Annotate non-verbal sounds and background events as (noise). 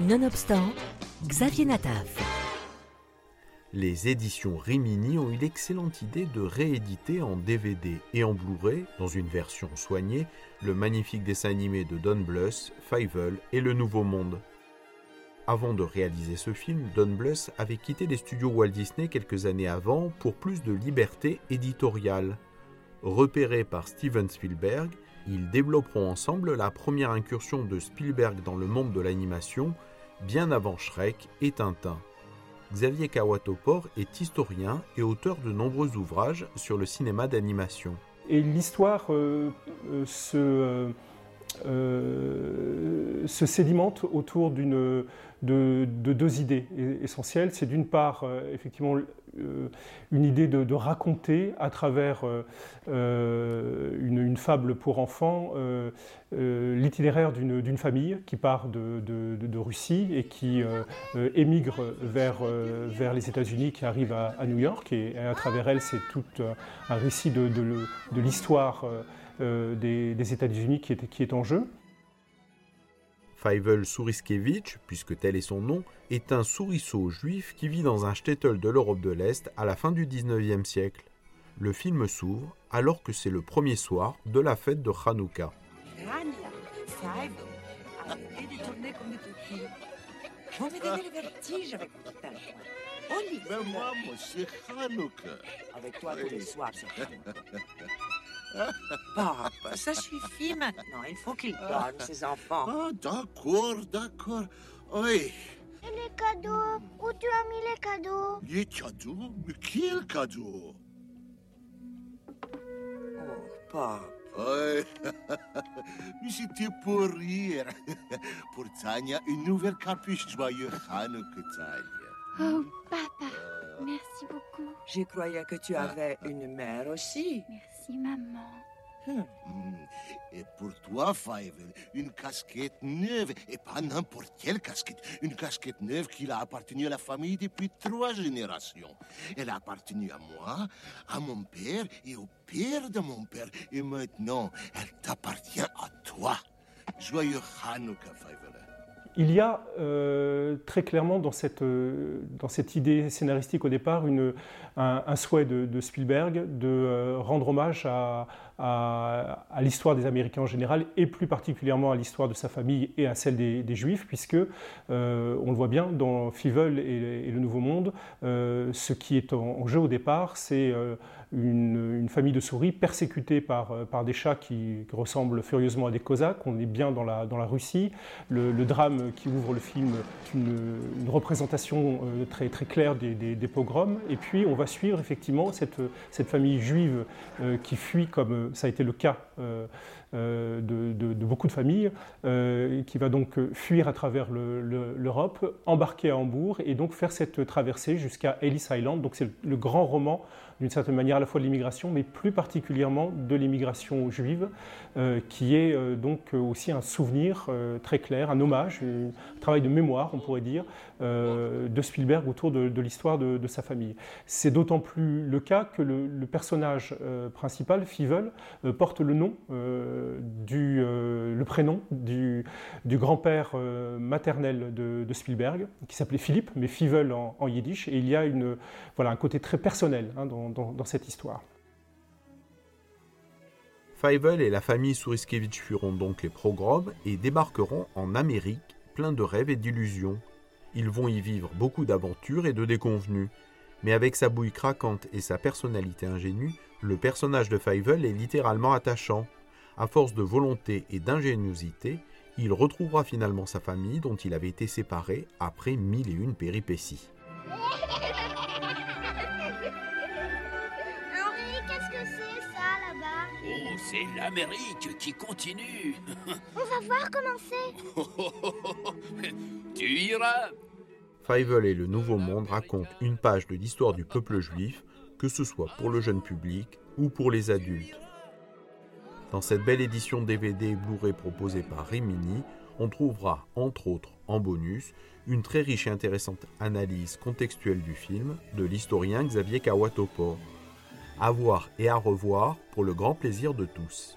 Nonobstant, Xavier Nataf. Les éditions Rimini ont eu l'excellente idée de rééditer en DVD et en Blu-ray, dans une version soignée, le magnifique dessin animé de Don Bluth, Fievel et Le Nouveau Monde. Avant de réaliser ce film, Don Bluth avait quitté les studios Walt Disney quelques années avant pour plus de liberté éditoriale. Repérés par Steven Spielberg, ils développeront ensemble la première incursion de Spielberg dans le monde de l'animation, bien avant Shrek et Tintin. Xavier Kawatopor est historien et auteur de nombreux ouvrages sur le cinéma d'animation. Et l'histoire euh, euh, euh, se, sédimente autour d'une de, deux idées essentielles. C'est d'une part, effectivement, euh, une idée de, raconter à travers euh, euh, une, fable pour enfants l'itinéraire d'une famille qui part de, Russie et qui émigre vers, les États-Unis, qui arrive à, New York. Et, à travers elle, c'est tout un récit de, l'histoire des, États-Unis qui est en jeu. Feivel Souriskevich, puisque tel est son nom, est un souriceau juif qui vit dans un shtetl de l'Europe de l'Est à la fin du XIXe siècle. Le film s'ouvre alors que c'est le premier soir de la fête de Hanouka. Avec toi tous les soirs, (laughs) Papa, ça suffit maintenant. Il faut qu'il donne ses enfants. Ah, d'accord, d'accord. Oui. Et les cadeaux Où tu as mis les cadeaux? Les cadeaux? Mais quel cadeau? Oh, papa. Oui. (laughs) Mais c'était pour rire. (laughs) Pour Tania, une nouvelle capuche joyeux Hanukkah, Tania. Oh, papa. Merci beaucoup. Je croyais que tu avais une mère aussi. Merci, maman. Hmm. Et pour toi, Fievel, une casquette neuve, et pas n'importe quelle casquette, une casquette neuve qui a appartenu à la famille depuis trois générations. Elle a appartenu à moi, à mon père et au père de mon père, et maintenant, elle t'appartient à toi. Joyeux Hanukkah, Fievel. Il y a euh, très clairement dans cette, euh, dans cette idée scénaristique au départ un, souhait de, Spielberg de euh, rendre hommage à, l'histoire des Américains en général et plus particulièrement à l'histoire de sa famille et à celle des, Juifs, puisque on le voit bien dans Fievel et, le Nouveau Monde, ce qui est en, jeu au départ, c'est une, famille de souris persécutée par, par des chats qui, ressemblent furieusement à des Cosaques. On est bien dans la, dans la Russie. Le drame qui ouvre le film une, représentation euh, très, très claire des, pogroms. Et puis on va suivre effectivement cette, cette famille juive euh, qui fuit, comme euh, ça a été le cas de, beaucoup de familles, qui va donc fuir à travers l'Europe, embarquer à Hambourg et donc faire cette traversée jusqu'à Ellis Island. Donc c'est le grand roman d'une certaine manière à la fois de l'immigration, mais plus particulièrement de l'immigration juive, qui est donc aussi un souvenir très clair, un hommage, un travail de mémoire, on pourrait dire, euh, de Spielberg autour de, l'histoire de, sa famille. C'est d'autant plus le cas que le, personnage euh, principal, Fievel, euh, porte le nom, du, le prénom du, grand-père maternel de, Spielberg, qui s'appelait Philippe, mais Fievel en, yiddish, et il y a une, voilà, un côté très personnel hein, dans, cette histoire. Fievel et la famille Souriskevich fuiront donc les programmes et débarqueront en Amérique plein de rêves et d'illusions. Ils vont y vivre beaucoup d'aventures et de déconvenues. Mais avec sa bouille craquante et sa personnalité ingénue, le personnage de Fievel est littéralement attachant. À force de volonté et d'ingéniosité, il retrouvera finalement sa famille dont il avait été séparé après mille et une péripéties. (laughs) c'est l'Amérique qui continue. (laughs) On va voir comment c'est. tu iras. Fievel et le Nouveau Monde racontent une page de l'histoire du peuple juif, que ce soit pour le jeune public ou pour les adultes. Dans cette belle édition DVD Blu-ray proposée par Rimini, on trouvera, entre autres, en bonus, une très riche et intéressante analyse contextuelle du film de l'historien Xavier Kawatopor à voir et à revoir pour le grand plaisir de tous.